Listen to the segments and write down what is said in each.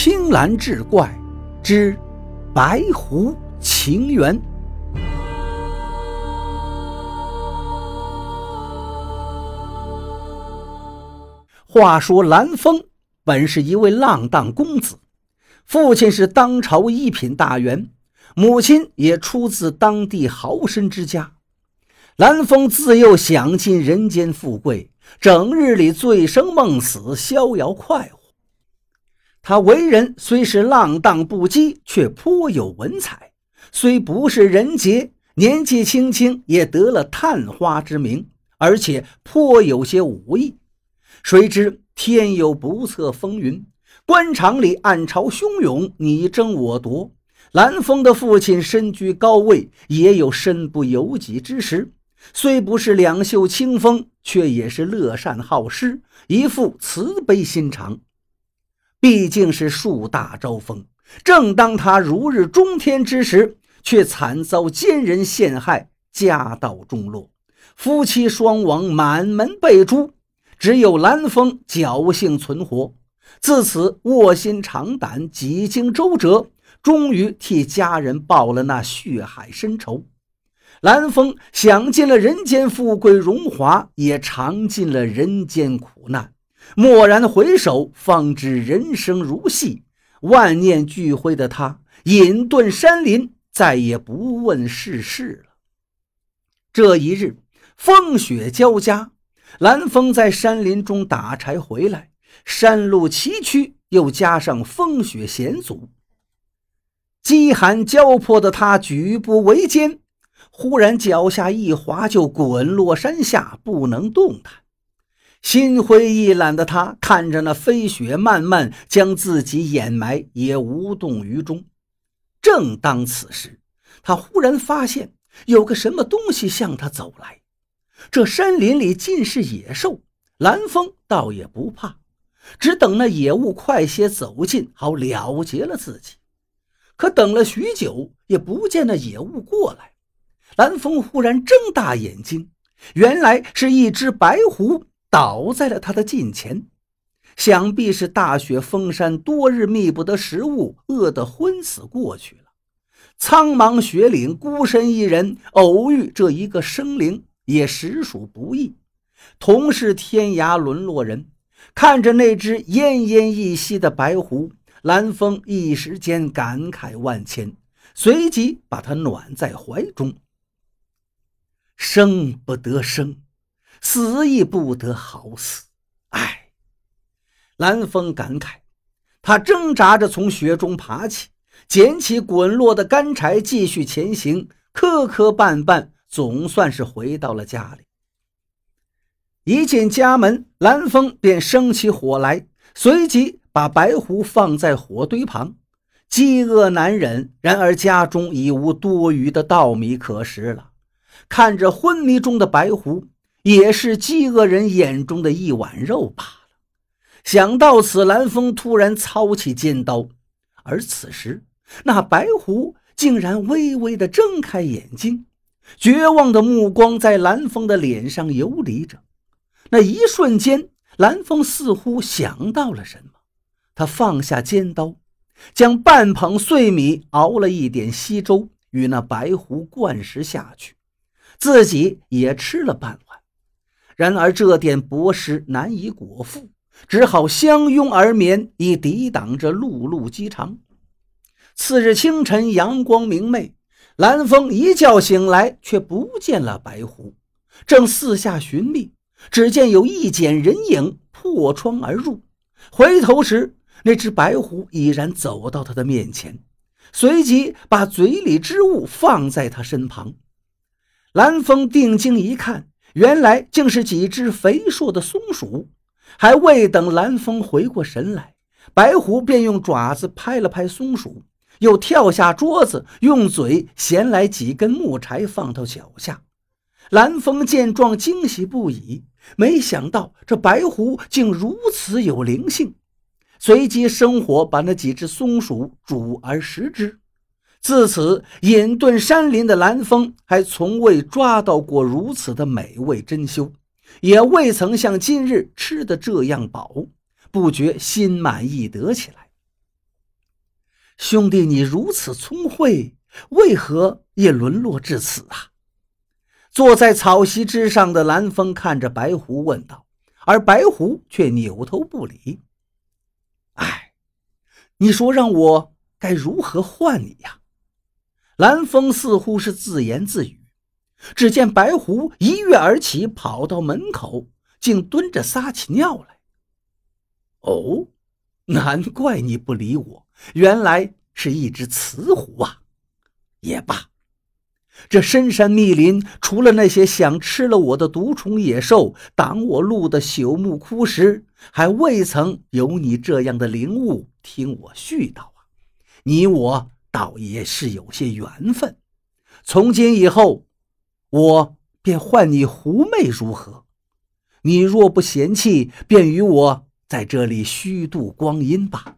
青蓝志怪之白狐情缘。话说蓝风本是一位浪荡公子，父亲是当朝一品大员，母亲也出自当地豪绅之家。蓝风自幼享尽人间富贵，整日里醉生梦死，逍遥快活。他为人虽是浪荡不羁，却颇有文采。虽不是人杰，年纪轻轻也得了探花之名，而且颇有些武艺。谁知天有不测风云，官场里暗潮汹涌，你争我夺。蓝风的父亲身居高位，也有身不由己之时。虽不是两袖清风，却也是乐善好施，一副慈悲心肠。毕竟是树大招风，正当他如日中天之时，却惨遭奸人陷害，家道中落，夫妻双亡，满门被诛。只有蓝风侥幸存活，自此卧薪尝胆，几经周折，终于替家人报了那血海深仇。蓝风享尽了人间富贵荣华，也尝尽了人间苦难。蓦然回首，方知人生如戏，万念俱灰的他隐遁山林，再也不问世事了。这一日，风雪交加，蓝风在山林中打柴回来，山路崎岖，又加上风雪险阻，饥寒交迫的他举步维艰，忽然脚下一滑，就滚落山下，不能动弹。心灰意懒的他看着那飞雪漫漫，将自己掩埋，也无动于衷。正当此时，他忽然发现有个什么东西向他走来。这山林里尽是野兽，蓝风倒也不怕，只等那野物快些走近，好了结了自己。可等了许久，也不见那野物过来。蓝风忽然睁大眼睛，原来是一只白狐。倒在了他的近前，想必是大雪封山，多日觅不得食物，饿得昏死过去了。苍茫雪岭，孤身一人，偶遇这一个生灵，也实属不易。同是天涯沦落人，看着那只奄奄一息的白狐，蓝风一时间感慨万千，随即把他暖在怀中。生不得生。死亦不得好死，唉！蓝风感慨，他挣扎着从雪中爬起，捡起滚落的干柴，继续前行。磕磕绊绊，总算是回到了家里。一进家门，蓝风便生起火来，随即把白狐放在火堆旁。饥饿难忍，然而家中已无多余的稻米可食了。看着昏迷中的白狐。也是饥饿人眼中的一碗肉罢了。想到此，蓝风突然操起尖刀，而此时那白狐竟然微微的睁开眼睛，绝望的目光在蓝风的脸上游离着。那一瞬间，蓝风似乎想到了什么，他放下尖刀，将半捧碎米熬了一点稀粥与那白狐灌食下去，自己也吃了半。然而这点薄食难以果腹，只好相拥而眠，以抵挡着辘辘饥肠。次日清晨，阳光明媚，蓝风一觉醒来，却不见了白狐，正四下寻觅，只见有一剪人影破窗而入。回头时，那只白狐已然走到他的面前，随即把嘴里之物放在他身旁。蓝风定睛一看。原来竟是几只肥硕的松鼠，还未等蓝风回过神来，白狐便用爪子拍了拍松鼠，又跳下桌子，用嘴衔来几根木柴放到脚下。蓝风见状惊喜不已，没想到这白狐竟如此有灵性，随即生火把那几只松鼠煮而食之。自此，隐遁山林的蓝风还从未抓到过如此的美味珍馐，也未曾像今日吃的这样饱，不觉心满意得起来。兄弟，你如此聪慧，为何也沦落至此啊？坐在草席之上的蓝风看着白狐问道，而白狐却扭头不理。哎，你说让我该如何换你呀？蓝风似乎是自言自语。只见白狐一跃而起，跑到门口，竟蹲着撒起尿来。哦，难怪你不理我，原来是一只雌狐啊！也罢。这深山密林，除了那些想吃了我的毒虫野兽，挡我路的朽木枯石，还未曾有你这样的灵物听我絮叨啊！你我倒也是有些缘分。从今以后，我便唤你狐媚如何？你若不嫌弃，便与我在这里虚度光阴吧。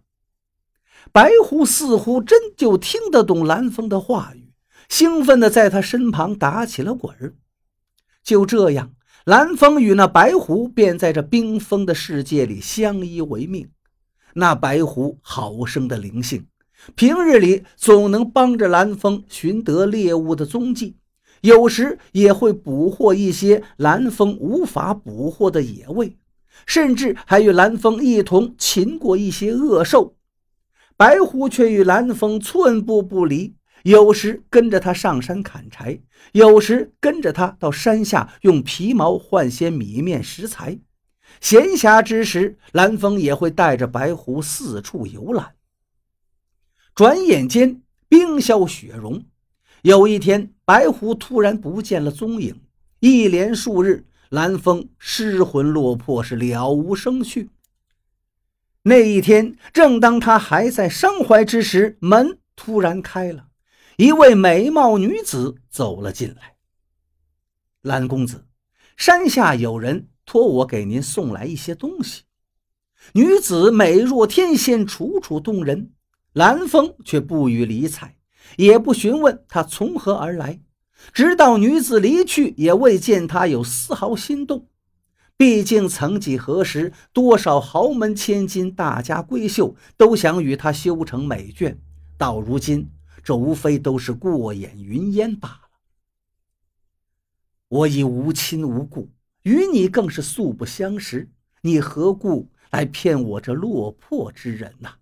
白狐似乎真就听得懂蓝风的话语。兴奋地在他身旁打起了滚儿，就这样，蓝风与那白狐便在这冰封的世界里相依为命。那白狐好生的灵性，平日里总能帮着蓝风寻得猎物的踪迹，有时也会捕获一些蓝风无法捕获的野味，甚至还与蓝风一同擒过一些恶兽。白狐却与蓝风寸步不离。有时跟着他上山砍柴，有时跟着他到山下用皮毛换些米面食材。闲暇之时，蓝风也会带着白狐四处游览。转眼间，冰消雪融。有一天，白狐突然不见了踪影，一连数日，蓝风失魂落魄，是了无生趣。那一天，正当他还在伤怀之时，门突然开了。一位美貌女子走了进来。蓝公子，山下有人托我给您送来一些东西。女子美若天仙，楚楚动人。蓝风却不予理睬，也不询问他从何而来。直到女子离去，也未见他有丝毫心动。毕竟曾几何时，多少豪门千金、大家闺秀都想与他修成美眷，到如今。这无非都是过眼云烟罢了。我已无亲无故，与你更是素不相识，你何故来骗我这落魄之人呐？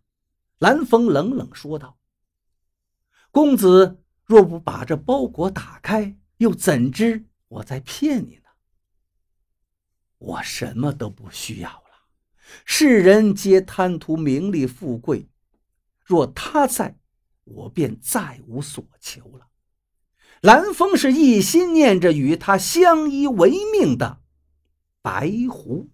蓝风冷冷说道：“公子若不把这包裹打开，又怎知我在骗你呢？我什么都不需要了。世人皆贪图名利富贵，若他在。”我便再无所求了。蓝风是一心念着与他相依为命的白狐。